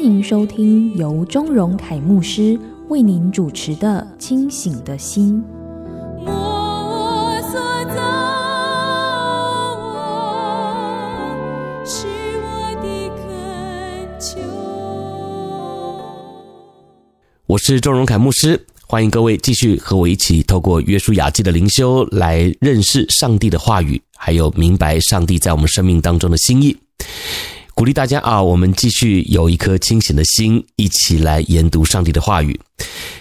欢迎收听由钟荣凯牧师为您主持的《清醒的心》。我是钟荣凯牧师，欢迎各位继续和我一起透过约书亚记的灵修来认识上帝的话语，还有明白上帝在我们生命当中的心意。鼓励大家啊，我们继续有一颗清醒的心，一起来研读上帝的话语。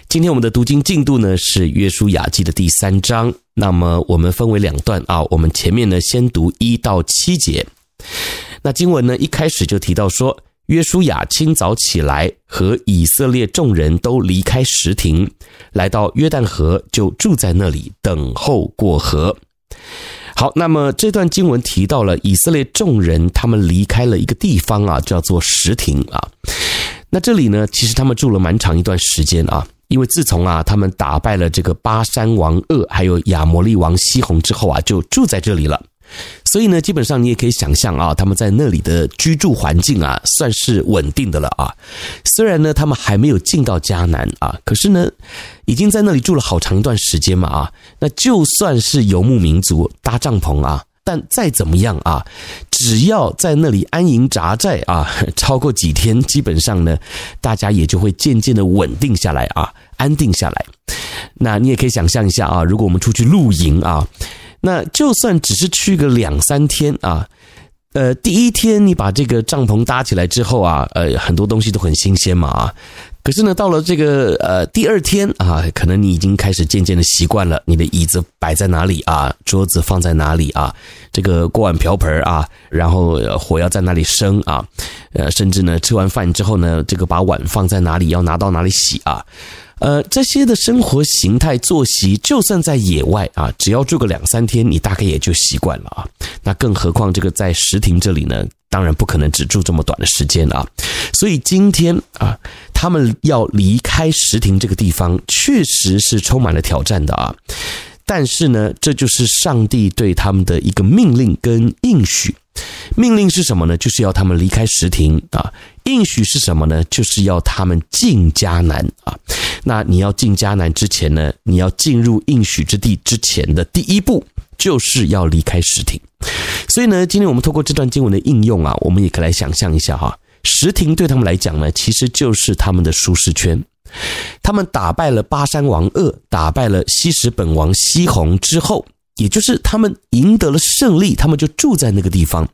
今天我们的读经进度呢是约书亚记的第三章，那么我们分为两段啊，我们前面呢先读一到七节。那经文呢一开始就提到说。约书亚清早起来，和以色列众人都离开石亭，来到约旦河，就住在那里等候过河。好，那么这段经文提到了以色列众人，他们离开了一个地方啊，叫做石亭啊。那这里呢，其实他们住了蛮长一段时间啊，因为自从啊他们打败了这个巴山王鄂，还有亚摩利王西宏之后啊，就住在这里了。所以呢，基本上你也可以想象啊，他们在那里的居住环境啊，算是稳定的了啊。虽然呢，他们还没有进到迦南啊，可是呢，已经在那里住了好长一段时间嘛啊。那就算是游牧民族搭帐篷啊，但再怎么样啊，只要在那里安营扎寨啊，超过几天，基本上呢，大家也就会渐渐的稳定下来啊，安定下来。那你也可以想象一下啊，如果我们出去露营啊。那就算只是去个两三天啊，呃，第一天你把这个帐篷搭起来之后啊，呃，很多东西都很新鲜嘛啊。可是呢，到了这个呃第二天啊，可能你已经开始渐渐的习惯了，你的椅子摆在哪里啊，桌子放在哪里啊，这个锅碗瓢盆啊，然后火要在哪里生啊，呃，甚至呢吃完饭之后呢，这个把碗放在哪里，要拿到哪里洗啊。呃，这些的生活形态、作息，就算在野外啊，只要住个两三天，你大概也就习惯了啊。那更何况这个在石亭这里呢，当然不可能只住这么短的时间啊。所以今天啊，他们要离开石亭这个地方，确实是充满了挑战的啊。但是呢，这就是上帝对他们的一个命令跟应许。命令是什么呢？就是要他们离开石亭啊。应许是什么呢？就是要他们进迦南啊。那你要进迦南之前呢，你要进入应许之地之前的第一步，就是要离开石亭。所以呢，今天我们透过这段经文的应用啊，我们也可以来想象一下哈，石亭对他们来讲呢，其实就是他们的舒适圈。他们打败了巴山王鄂，打败了西什本王西宏之后，也就是他们赢得了胜利，他们就住在那个地方。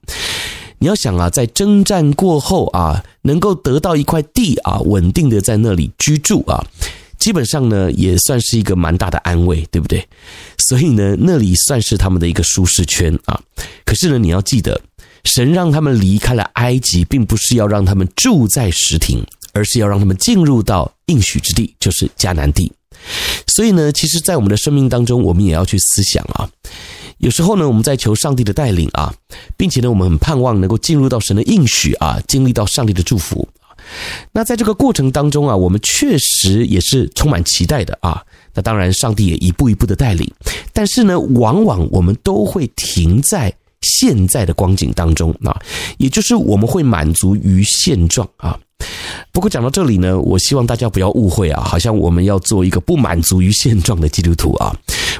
你要想啊，在征战过后啊，能够得到一块地啊，稳定的在那里居住啊，基本上呢，也算是一个蛮大的安慰，对不对？所以呢，那里算是他们的一个舒适圈啊。可是呢，你要记得，神让他们离开了埃及，并不是要让他们住在石亭，而是要让他们进入到应许之地，就是迦南地。所以呢，其实，在我们的生命当中，我们也要去思想啊。有时候呢，我们在求上帝的带领啊，并且呢，我们很盼望能够进入到神的应许啊，经历到上帝的祝福。那在这个过程当中啊，我们确实也是充满期待的啊。那当然，上帝也一步一步的带领，但是呢，往往我们都会停在现在的光景当中啊，也就是我们会满足于现状啊。不过讲到这里呢，我希望大家不要误会啊，好像我们要做一个不满足于现状的基督徒啊。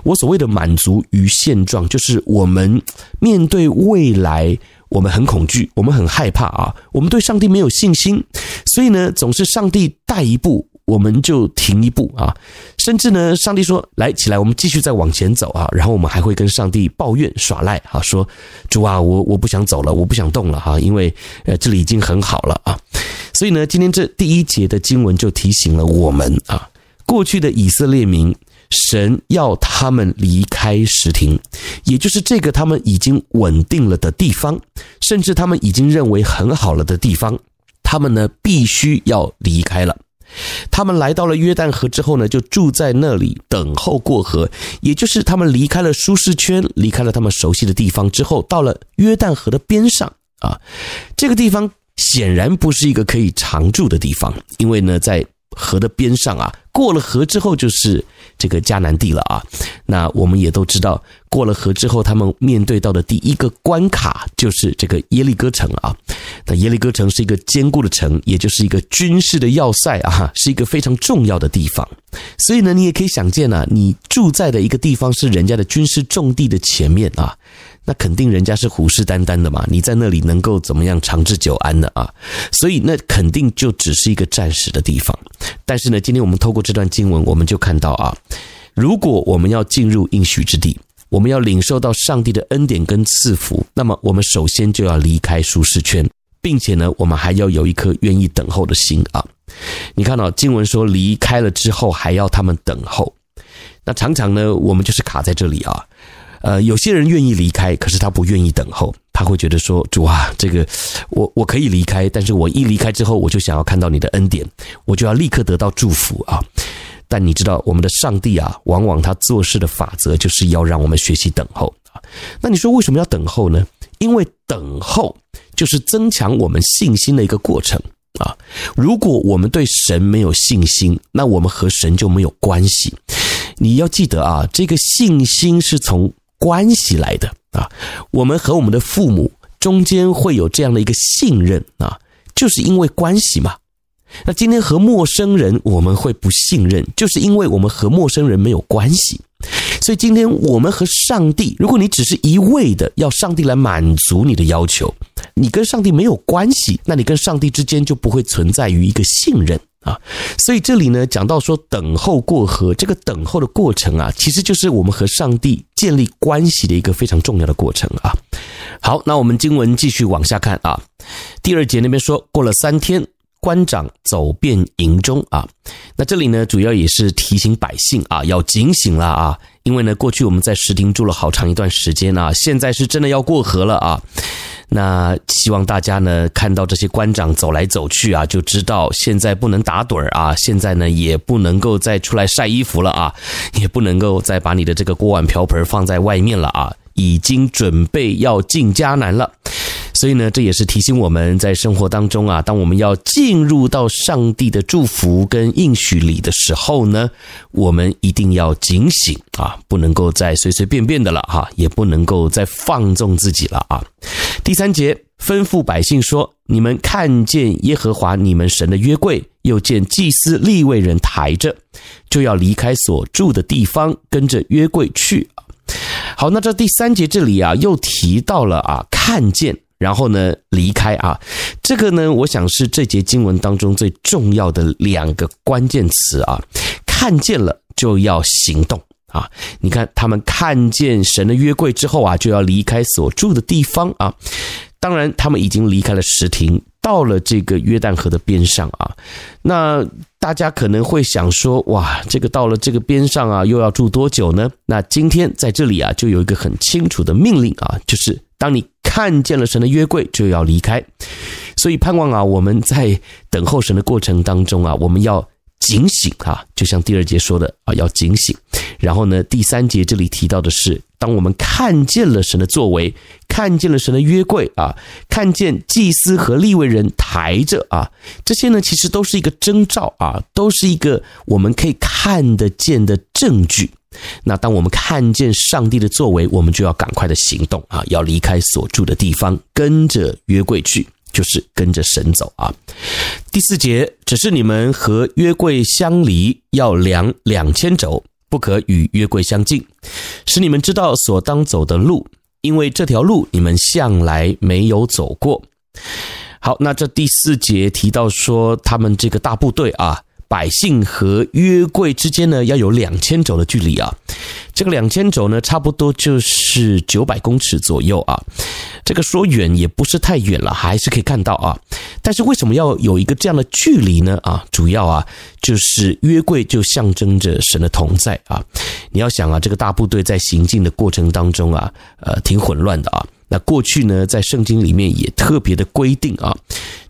我所谓的满足于现状，就是我们面对未来，我们很恐惧，我们很害怕啊，我们对上帝没有信心，所以呢，总是上帝带一步，我们就停一步啊，甚至呢，上帝说来起来，我们继续再往前走啊，然后我们还会跟上帝抱怨耍赖啊，说主啊，我我不想走了，我不想动了哈，因为呃这里已经很好了啊，所以呢，今天这第一节的经文就提醒了我们啊，过去的以色列民。神要他们离开石亭，也就是这个他们已经稳定了的地方。甚至他们已经认为很好了的地方，他们呢必须要离开了。他们来到了约旦河之后呢，就住在那里等候过河，也就是他们离开了舒适圈，离开了他们熟悉的地方之后，到了约旦河的边上啊，这个地方显然不是一个可以常住的地方，因为呢，在河的边上啊，过了河之后就是这个迦南地了啊。那我们也都知道，过了河之后，他们面对到的第一个关卡就是这个耶利哥城啊。那耶利哥城是一个坚固的城，也就是一个军事的要塞啊，是一个非常重要的地方。所以呢，你也可以想见啊，你住在的一个地方是人家的军事重地的前面啊。那肯定人家是虎视眈眈的嘛，你在那里能够怎么样长治久安呢啊？所以那肯定就只是一个暂时的地方。但是呢，今天我们透过这段经文，我们就看到啊，如果我们要进入应许之地，我们要领受到上帝的恩典跟赐福，那么我们首先就要离开舒适圈，并且呢，我们还要有一颗愿意等候的心啊。你看到经文说离开了之后还要他们等候，那常常呢，我们就是卡在这里啊。呃，有些人愿意离开，可是他不愿意等候。他会觉得说：“主啊，这个我我可以离开，但是我一离开之后，我就想要看到你的恩典，我就要立刻得到祝福啊！”但你知道，我们的上帝啊，往往他做事的法则就是要让我们学习等候。那你说为什么要等候呢？因为等候就是增强我们信心的一个过程啊。如果我们对神没有信心，那我们和神就没有关系。你要记得啊，这个信心是从关系来的啊，我们和我们的父母中间会有这样的一个信任啊，就是因为关系嘛。那今天和陌生人我们会不信任，就是因为我们和陌生人没有关系。所以今天我们和上帝，如果你只是一味的要上帝来满足你的要求，你跟上帝没有关系，那你跟上帝之间就不会存在于一个信任。啊，所以这里呢，讲到说等候过河，这个等候的过程啊，其实就是我们和上帝建立关系的一个非常重要的过程啊。好，那我们经文继续往下看啊。第二节那边说，过了三天，官长走遍营中啊。那这里呢，主要也是提醒百姓啊，要警醒了啊，因为呢，过去我们在石亭住了好长一段时间啊，现在是真的要过河了啊。那希望大家呢，看到这些官长走来走去啊，就知道现在不能打盹儿啊，现在呢也不能够再出来晒衣服了啊，也不能够再把你的这个锅碗瓢盆放在外面了啊，已经准备要进迦南了。所以呢，这也是提醒我们在生活当中啊，当我们要进入到上帝的祝福跟应许里的时候呢，我们一定要警醒啊，不能够再随随便便的了哈，也不能够再放纵自己了啊。第三节吩咐百姓说：“你们看见耶和华你们神的约柜，又见祭司利未人抬着，就要离开所住的地方，跟着约柜去。”好，那这第三节这里啊，又提到了啊，看见。然后呢，离开啊，这个呢，我想是这节经文当中最重要的两个关键词啊。看见了就要行动啊！你看，他们看见神的约柜之后啊，就要离开所住的地方啊。当然，他们已经离开了石亭，到了这个约旦河的边上啊。那大家可能会想说，哇，这个到了这个边上啊，又要住多久呢？那今天在这里啊，就有一个很清楚的命令啊，就是当你。看见了神的约柜就要离开，所以盼望啊，我们在等候神的过程当中啊，我们要警醒啊，就像第二节说的啊，要警醒。然后呢，第三节这里提到的是，当我们看见了神的作为，看见了神的约柜啊，看见祭司和利未人抬着啊，这些呢，其实都是一个征兆啊，都是一个我们可以看得见的证据。那当我们看见上帝的作为，我们就要赶快的行动啊，要离开所住的地方，跟着约柜去，就是跟着神走啊。第四节，只是你们和约柜相离，要量两千肘，不可与约柜相近，使你们知道所当走的路，因为这条路你们向来没有走过。好，那这第四节提到说，他们这个大部队啊。百姓和约柜之间呢，要有两千肘的距离啊。这个两千肘呢，差不多就是九百公尺左右啊。这个说远也不是太远了，还是可以看到啊。但是为什么要有一个这样的距离呢？啊，主要啊，就是约柜就象征着神的同在啊。你要想啊，这个大部队在行进的过程当中啊，呃，挺混乱的啊。那过去呢，在圣经里面也特别的规定啊，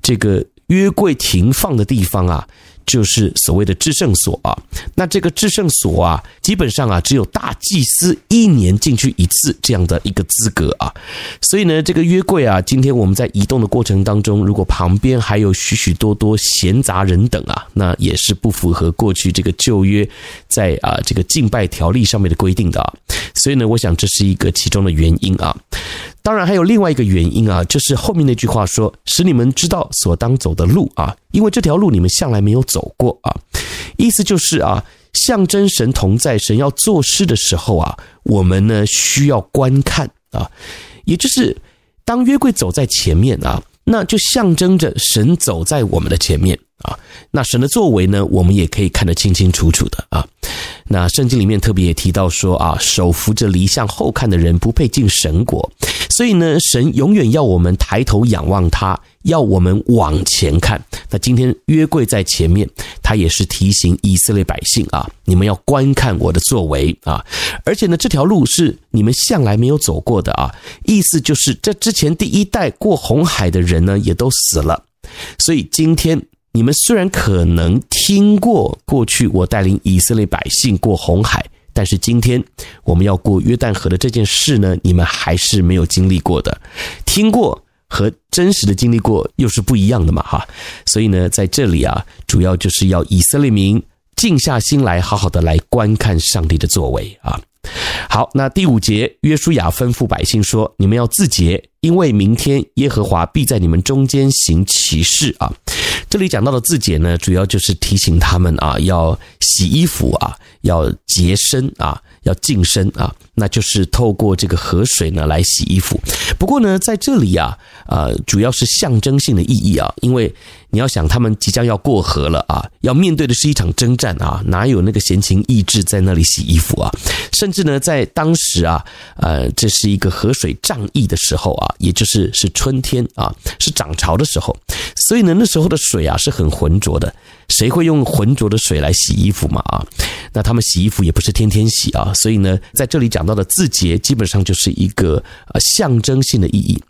这个约柜停放的地方啊。就是所谓的至圣所啊，那这个至圣所啊，基本上啊，只有大祭司一年进去一次这样的一个资格啊，所以呢，这个约柜啊，今天我们在移动的过程当中，如果旁边还有许许多多闲杂人等啊，那也是不符合过去这个旧约在啊这个敬拜条例上面的规定的啊，所以呢，我想这是一个其中的原因啊。当然还有另外一个原因啊，就是后面那句话说，使你们知道所当走的路啊，因为这条路你们向来没有走过啊。意思就是啊，象征神同在，神要做事的时候啊，我们呢需要观看啊，也就是当约柜走在前面啊，那就象征着神走在我们的前面啊。那神的作为呢，我们也可以看得清清楚楚的啊。那圣经里面特别也提到说啊，手扶着犁向后看的人不配进神国。所以呢，神永远要我们抬头仰望他，要我们往前看。那今天约柜在前面，他也是提醒以色列百姓啊，你们要观看我的作为啊。而且呢，这条路是你们向来没有走过的啊。意思就是，这之前第一代过红海的人呢，也都死了。所以今天你们虽然可能听过过去我带领以色列百姓过红海。但是今天我们要过约旦河的这件事呢，你们还是没有经历过的，听过和真实的经历过又是不一样的嘛，哈。所以呢，在这里啊，主要就是要以色列民静下心来，好好的来观看上帝的作为啊。好，那第五节，约书亚吩咐百姓说：“你们要自洁，因为明天耶和华必在你们中间行奇事啊。”这里讲到的自洁呢，主要就是提醒他们啊，要洗衣服啊，要洁身啊，要净身啊，那就是透过这个河水呢来洗衣服。不过呢，在这里啊，呃，主要是象征性的意义啊，因为。你要想，他们即将要过河了啊，要面对的是一场征战啊，哪有那个闲情逸致在那里洗衣服啊？甚至呢，在当时啊，呃，这是一个河水涨溢的时候啊，也就是是春天啊，是涨潮的时候，所以呢，那时候的水啊是很浑浊的。谁会用浑浊的水来洗衣服嘛？啊，那他们洗衣服也不是天天洗啊，所以呢，在这里讲到的自洁，基本上就是一个呃象征性的意义，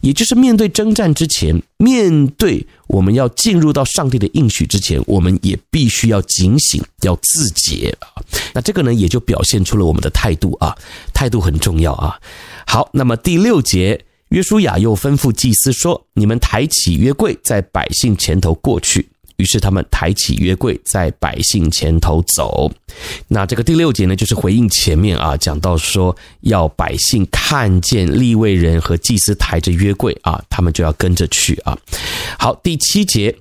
也就是面对征战之前，面对我们要进入到上帝的应许之前，我们也必须要警醒，要自洁啊。那这个呢，也就表现出了我们的态度啊，态度很重要啊。好，那么第六节，约书亚又吩咐祭司说：“你们抬起约柜，在百姓前头过去。”于是他们抬起约柜，在百姓前头走。那这个第六节呢，就是回应前面啊，讲到说要百姓看见立位人和祭司抬着约柜啊，他们就要跟着去啊。好，第七节，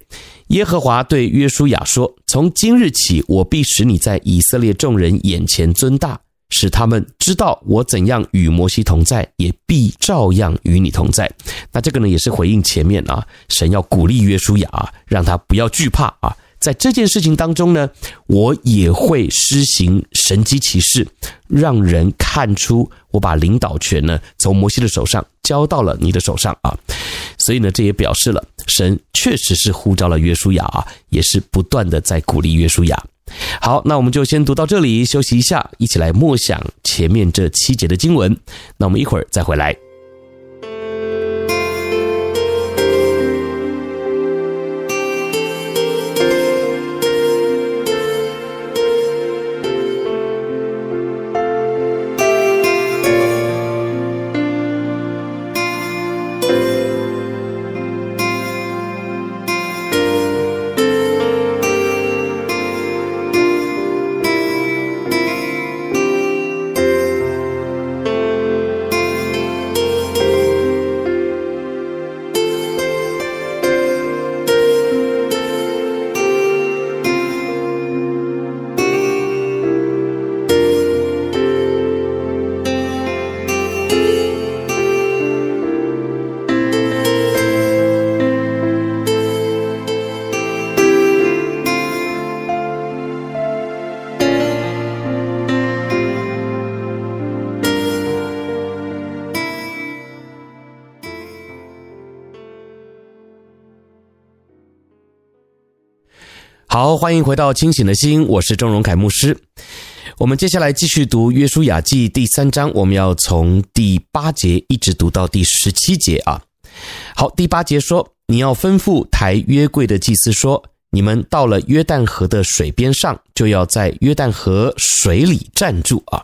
耶和华对约书亚说：“从今日起，我必使你在以色列众人眼前尊大。”使他们知道我怎样与摩西同在，也必照样与你同在。那这个呢，也是回应前面啊，神要鼓励约书亚啊，让他不要惧怕啊。在这件事情当中呢，我也会施行神迹奇事，让人看出我把领导权呢从摩西的手上交到了你的手上啊。所以呢，这也表示了神确实是呼召了约书亚啊，也是不断的在鼓励约书亚。好，那我们就先读到这里，休息一下，一起来默想前面这七节的经文。那我们一会儿再回来。欢迎回到清醒的心，我是钟荣凯牧师。我们接下来继续读《约书亚记》第三章，我们要从第八节一直读到第十七节啊。好，第八节说：“你要吩咐抬约柜的祭司说，你们到了约旦河的水边上，就要在约旦河水里站住啊。”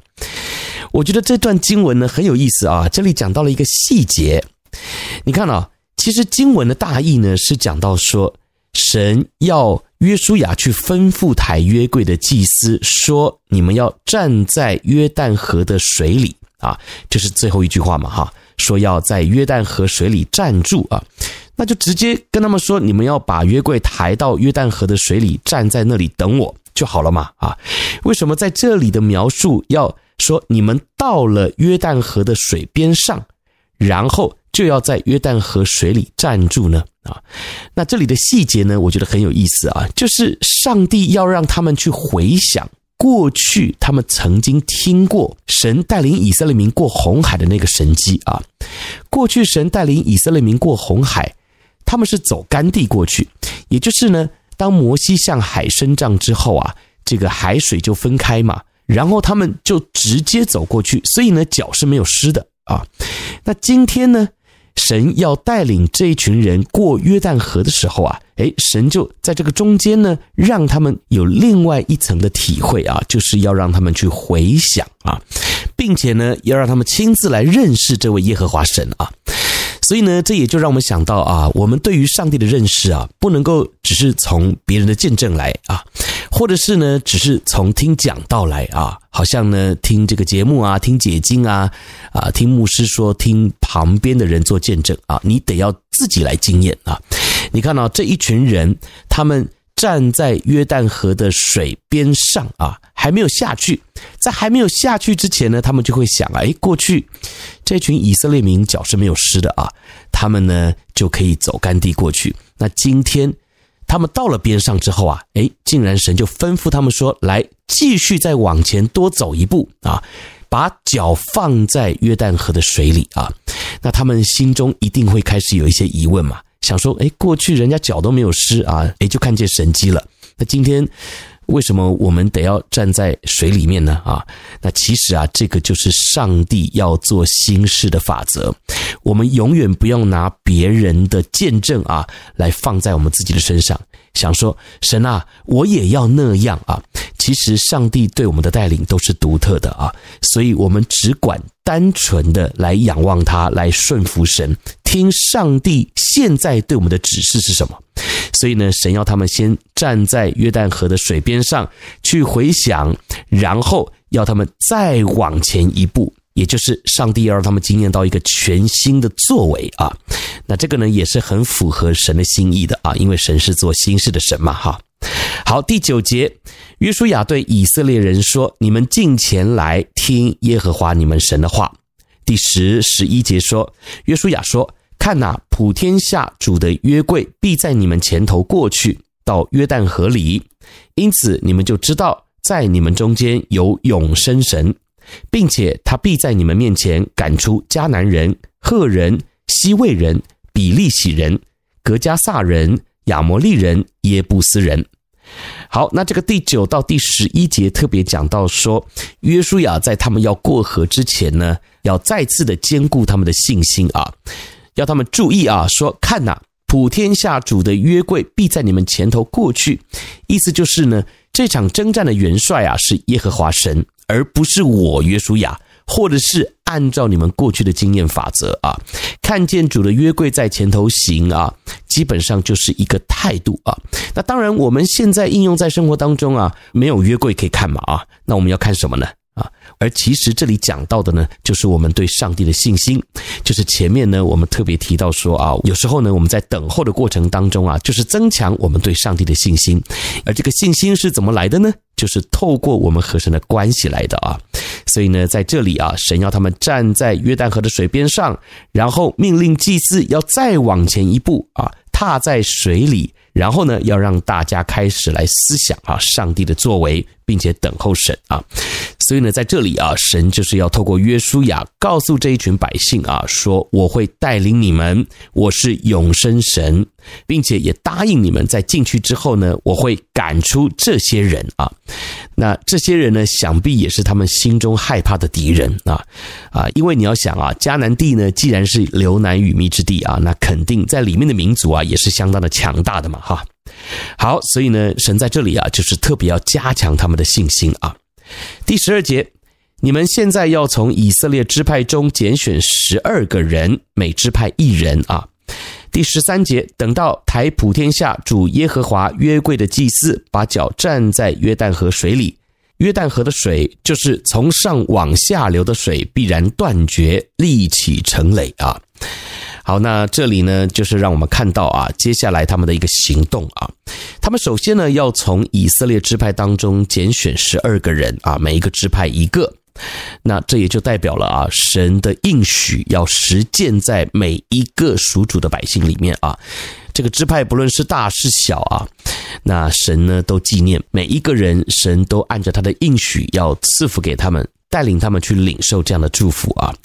我觉得这段经文呢很有意思啊，这里讲到了一个细节。你看啊，其实经文的大意呢是讲到说，神要。约书亚去吩咐抬约柜的祭司说：“你们要站在约旦河的水里。啊，这是最后一句话嘛，哈，说要在约旦河水里站住啊，那就直接跟他们说，你们要把约柜抬到约旦河的水里，站在那里等我就好了嘛，啊，为什么在这里的描述要说你们到了约旦河的水边上，然后就要在约旦河水里站住呢？”啊，那这里的细节呢，我觉得很有意思啊，就是上帝要让他们去回想过去他们曾经听过神带领以色列民过红海的那个神迹啊。过去神带领以色列民过红海，他们是走干地过去，也就是呢，当摩西向海伸杖之后啊，这个海水就分开嘛，然后他们就直接走过去，所以呢，脚是没有湿的啊。那今天呢？神要带领这一群人过约旦河的时候啊，哎，神就在这个中间呢，让他们有另外一层的体会啊，就是要让他们去回想啊，并且呢，要让他们亲自来认识这位耶和华神啊。所以呢，这也就让我们想到啊，我们对于上帝的认识啊，不能够只是从别人的见证来啊，或者是呢，只是从听讲道来啊，好像呢，听这个节目啊，听解经啊，啊，听牧师说，听旁边的人做见证啊，你得要自己来经验啊。你看到这一群人，他们。站在约旦河的水边上啊，还没有下去。在还没有下去之前呢，他们就会想啊，诶，过去这群以色列民脚是没有湿的啊，他们呢就可以走干地过去。那今天他们到了边上之后啊，诶，竟然神就吩咐他们说，来继续再往前多走一步啊，把脚放在约旦河的水里啊。那他们心中一定会开始有一些疑问嘛。想说，哎，过去人家脚都没有湿啊，哎，就看见神迹了。那今天为什么我们得要站在水里面呢？啊，那其实啊，这个就是上帝要做新事的法则。我们永远不要拿别人的见证啊来放在我们自己的身上，想说神啊，我也要那样啊。其实上帝对我们的带领都是独特的啊，所以我们只管单纯的来仰望他，来顺服神。听上帝现在对我们的指示是什么？所以呢，神要他们先站在约旦河的水边上去回想，然后要他们再往前一步，也就是上帝要让他们经验到一个全新的作为啊。那这个呢，也是很符合神的心意的啊，因为神是做新事的神嘛，哈。好，第九节，约书亚对以色列人说：“你们近前来听耶和华你们神的话。”第十、十一节说，约书亚说。看呐，普天下主的约柜必在你们前头过去，到约旦河里，因此你们就知道，在你们中间有永生神，并且他必在你们面前赶出迦南人、赫人、希未人、比利洗人、格加撒人、亚摩利人、耶布斯人。好，那这个第九到第十一节特别讲到说，约书亚在他们要过河之前呢，要再次的坚固他们的信心啊。要他们注意啊！说看呐，普天下主的约柜必在你们前头过去，意思就是呢，这场征战的元帅啊是耶和华神，而不是我约书亚，或者是按照你们过去的经验法则啊，看见主的约柜在前头行啊，基本上就是一个态度啊。那当然，我们现在应用在生活当中啊，没有约柜可以看嘛啊，那我们要看什么呢？而其实这里讲到的呢，就是我们对上帝的信心。就是前面呢，我们特别提到说啊，有时候呢，我们在等候的过程当中啊，就是增强我们对上帝的信心。而这个信心是怎么来的呢？就是透过我们和神的关系来的啊。所以呢，在这里啊，神要他们站在约旦河的水边上，然后命令祭司要再往前一步啊，踏在水里。然后呢，要让大家开始来思想啊，上帝的作为，并且等候神啊。所以呢，在这里啊，神就是要透过约书亚告诉这一群百姓啊，说我会带领你们，我是永生神，并且也答应你们在进去之后呢，我会赶出这些人啊。那这些人呢，想必也是他们心中害怕的敌人啊啊，因为你要想啊，迦南地呢，既然是流难与密之地啊，那肯定在里面的民族啊，也是相当的强大的嘛。哈，好，所以呢，神在这里啊，就是特别要加强他们的信心啊。第十二节，你们现在要从以色列支派中拣选十二个人，每支派一人啊。第十三节，等到台普天下主耶和华约柜的祭司把脚站在约旦河水里，约旦河的水就是从上往下流的水，必然断绝，立起成垒啊。好，那这里呢，就是让我们看到啊，接下来他们的一个行动啊，他们首先呢，要从以色列支派当中拣选十二个人啊，每一个支派一个，那这也就代表了啊，神的应许要实践在每一个属主的百姓里面啊，这个支派不论是大是小啊，那神呢都纪念每一个人，神都按照他的应许要赐福给他们。带领他们去领受这样的祝福啊！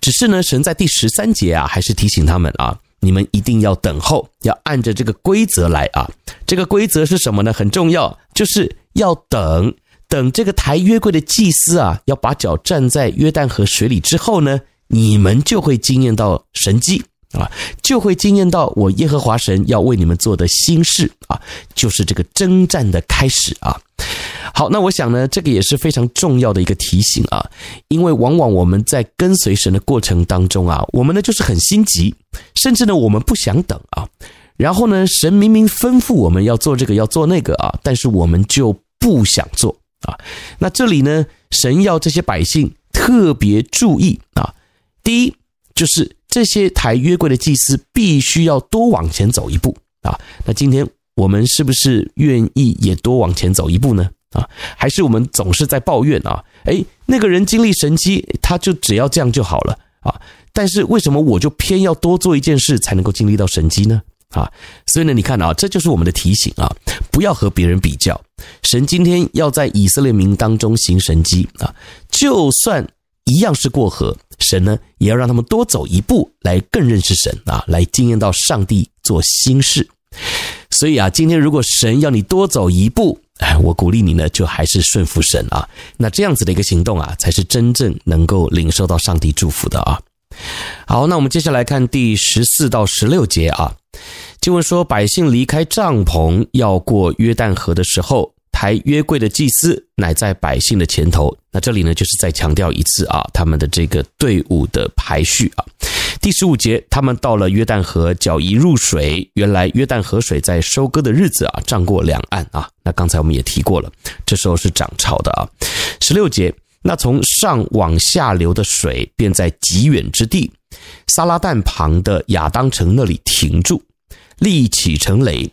只是呢，神在第十三节啊，还是提醒他们啊，你们一定要等候，要按着这个规则来啊。这个规则是什么呢？很重要，就是要等，等这个抬约柜的祭司啊，要把脚站在约旦河水里之后呢，你们就会惊艳到神迹啊，就会惊艳到我耶和华神要为你们做的新事啊，就是这个征战的开始啊。好，那我想呢，这个也是非常重要的一个提醒啊，因为往往我们在跟随神的过程当中啊，我们呢就是很心急，甚至呢我们不想等啊，然后呢，神明明吩咐我们要做这个要做那个啊，但是我们就不想做啊。那这里呢，神要这些百姓特别注意啊，第一就是这些抬约柜的祭司必须要多往前走一步啊。那今天我们是不是愿意也多往前走一步呢？啊，还是我们总是在抱怨啊？诶，那个人经历神迹，他就只要这样就好了啊。但是为什么我就偏要多做一件事才能够经历到神迹呢？啊，所以呢，你看啊，这就是我们的提醒啊，不要和别人比较。神今天要在以色列民当中行神迹啊，就算一样是过河，神呢也要让他们多走一步，来更认识神啊，来经验到上帝做新事。所以啊，今天如果神要你多走一步，哎，我鼓励你呢，就还是顺服神啊。那这样子的一个行动啊，才是真正能够领受到上帝祝福的啊。好，那我们接下来看第十四到十六节啊。经文说，百姓离开帐篷要过约旦河的时候，抬约柜的祭司乃在百姓的前头。那这里呢，就是再强调一次啊，他们的这个队伍的排序啊。第十五节，他们到了约旦河，脚一入水，原来约旦河水在收割的日子啊，涨过两岸啊。那刚才我们也提过了，这时候是涨潮的啊。十六节，那从上往下流的水，便在极远之地，撒拉旦旁的亚当城那里停住，立起成垒。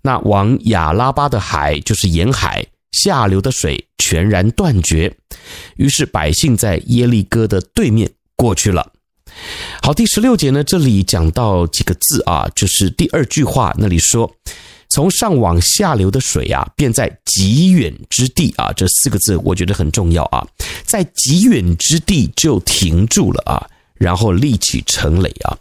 那往亚拉巴的海，就是沿海下流的水，全然断绝。于是百姓在耶利哥的对面过去了。好，第十六节呢，这里讲到几个字啊，就是第二句话那里说，从上往下流的水啊，便在极远之地啊，这四个字我觉得很重要啊，在极远之地就停住了啊，然后立起成垒啊。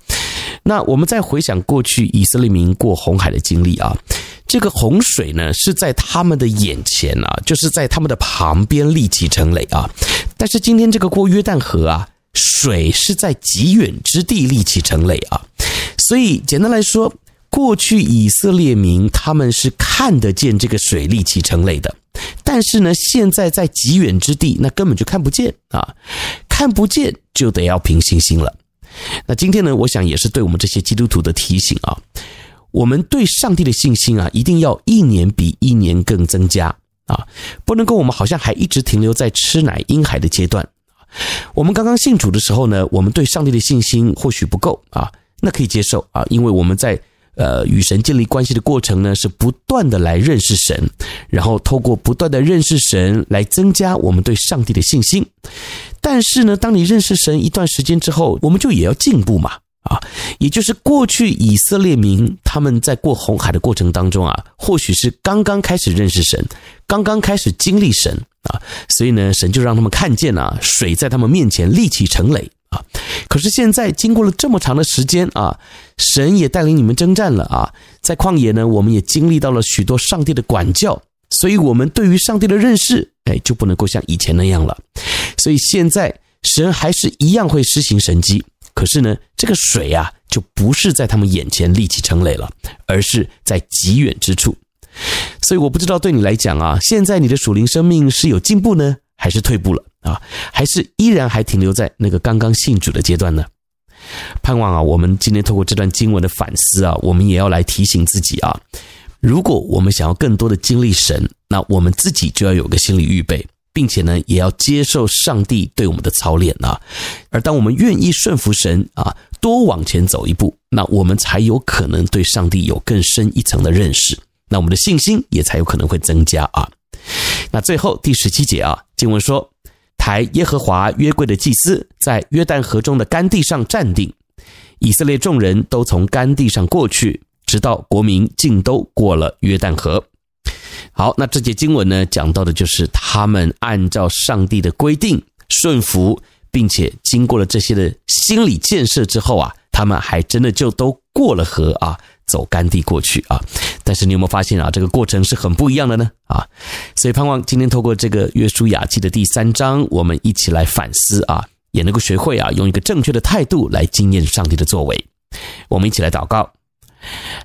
那我们再回想过去以色列民过红海的经历啊，这个洪水呢是在他们的眼前啊，就是在他们的旁边立起成垒啊，但是今天这个过约旦河啊。水是在极远之地立起成垒啊，所以简单来说，过去以色列民他们是看得见这个水力起成类的，但是呢，现在在极远之地，那根本就看不见啊，看不见就得要凭信心了。那今天呢，我想也是对我们这些基督徒的提醒啊，我们对上帝的信心啊，一定要一年比一年更增加啊，不能够我们好像还一直停留在吃奶婴孩的阶段。我们刚刚信主的时候呢，我们对上帝的信心或许不够啊，那可以接受啊，因为我们在呃与神建立关系的过程呢，是不断的来认识神，然后透过不断的认识神来增加我们对上帝的信心。但是呢，当你认识神一段时间之后，我们就也要进步嘛啊，也就是过去以色列民他们在过红海的过程当中啊，或许是刚刚开始认识神，刚刚开始经历神啊，所以呢，神就让他们看见啊，水在他们面前立起成垒啊。可是现在经过了这么长的时间啊，神也带领你们征战了啊，在旷野呢，我们也经历到了许多上帝的管教，所以我们对于上帝的认识，哎，就不能够像以前那样了。所以现在神还是一样会施行神迹。可是呢，这个水啊，就不是在他们眼前立起成垒了，而是在极远之处。所以我不知道对你来讲啊，现在你的属灵生命是有进步呢，还是退步了啊？还是依然还停留在那个刚刚信主的阶段呢？盼望啊，我们今天透过这段经文的反思啊，我们也要来提醒自己啊，如果我们想要更多的经历神，那我们自己就要有个心理预备。并且呢，也要接受上帝对我们的操练啊。而当我们愿意顺服神啊，多往前走一步，那我们才有可能对上帝有更深一层的认识。那我们的信心也才有可能会增加啊。那最后第十七节啊，经文说：“抬耶和华约柜的祭司在约旦河中的干地上站定，以色列众人都从干地上过去，直到国民尽都过了约旦河。”好，那这节经文呢，讲到的就是他们按照上帝的规定顺服，并且经过了这些的心理建设之后啊，他们还真的就都过了河啊，走干地过去啊。但是你有没有发现啊，这个过程是很不一样的呢？啊，所以盼望今天透过这个约书亚记的第三章，我们一起来反思啊，也能够学会啊，用一个正确的态度来经验上帝的作为。我们一起来祷告。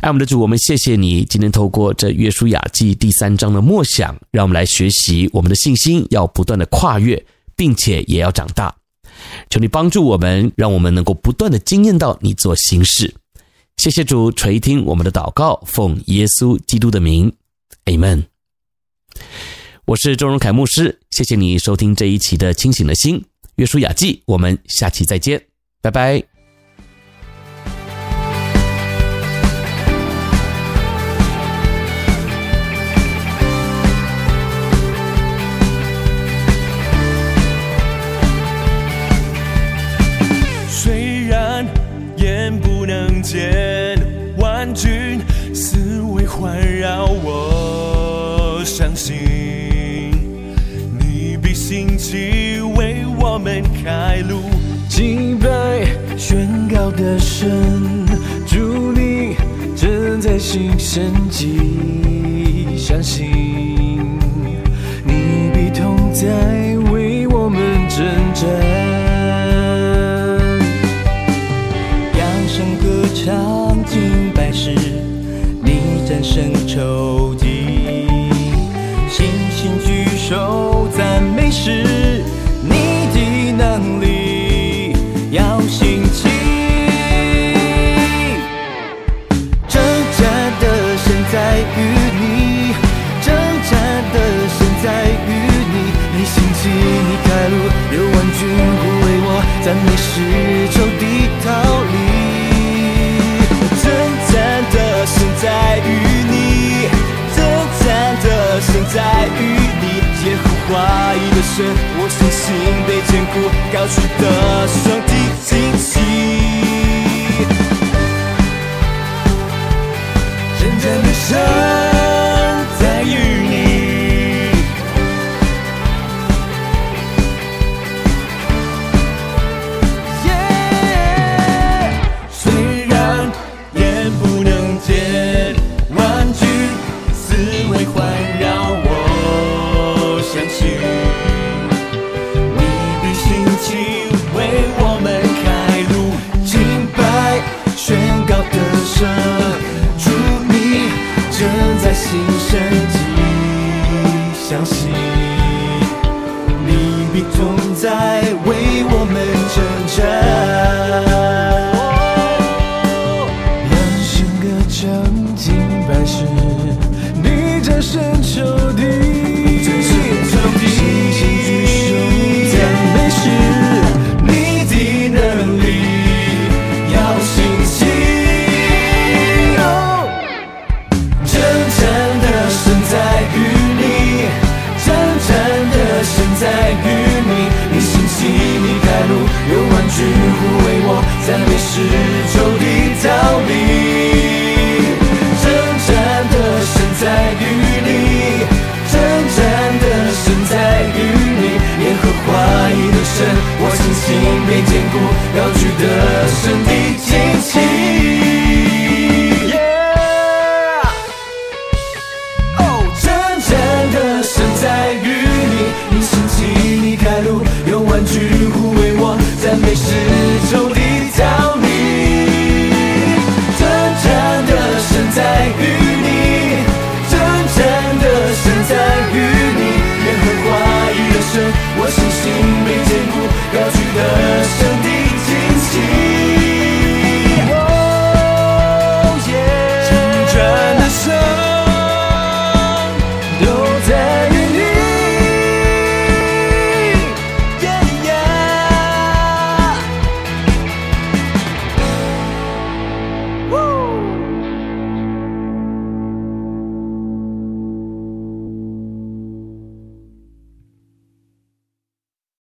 爱我们的主，我们谢谢你今天透过这约书亚记第三章的默想，让我们来学习我们的信心要不断的跨越，并且也要长大。求你帮助我们，让我们能够不断的经验到你做新事。谢谢主垂听我们的祷告，奉耶稣基督的名，Amen。我是周荣凯牧师，谢谢你收听这一期的清醒的心约书雅记，我们下期再见，拜拜。宣高的神，主你正在新神静，相信你必同在为我们争战。扬声歌唱敬拜时，你战胜仇敌，信心举手赞美时。你始终的逃离，真正的神在于你，真正的神在于你，也和怀疑的神，我相信被坚固高举的上帝气息，真正的神。心声。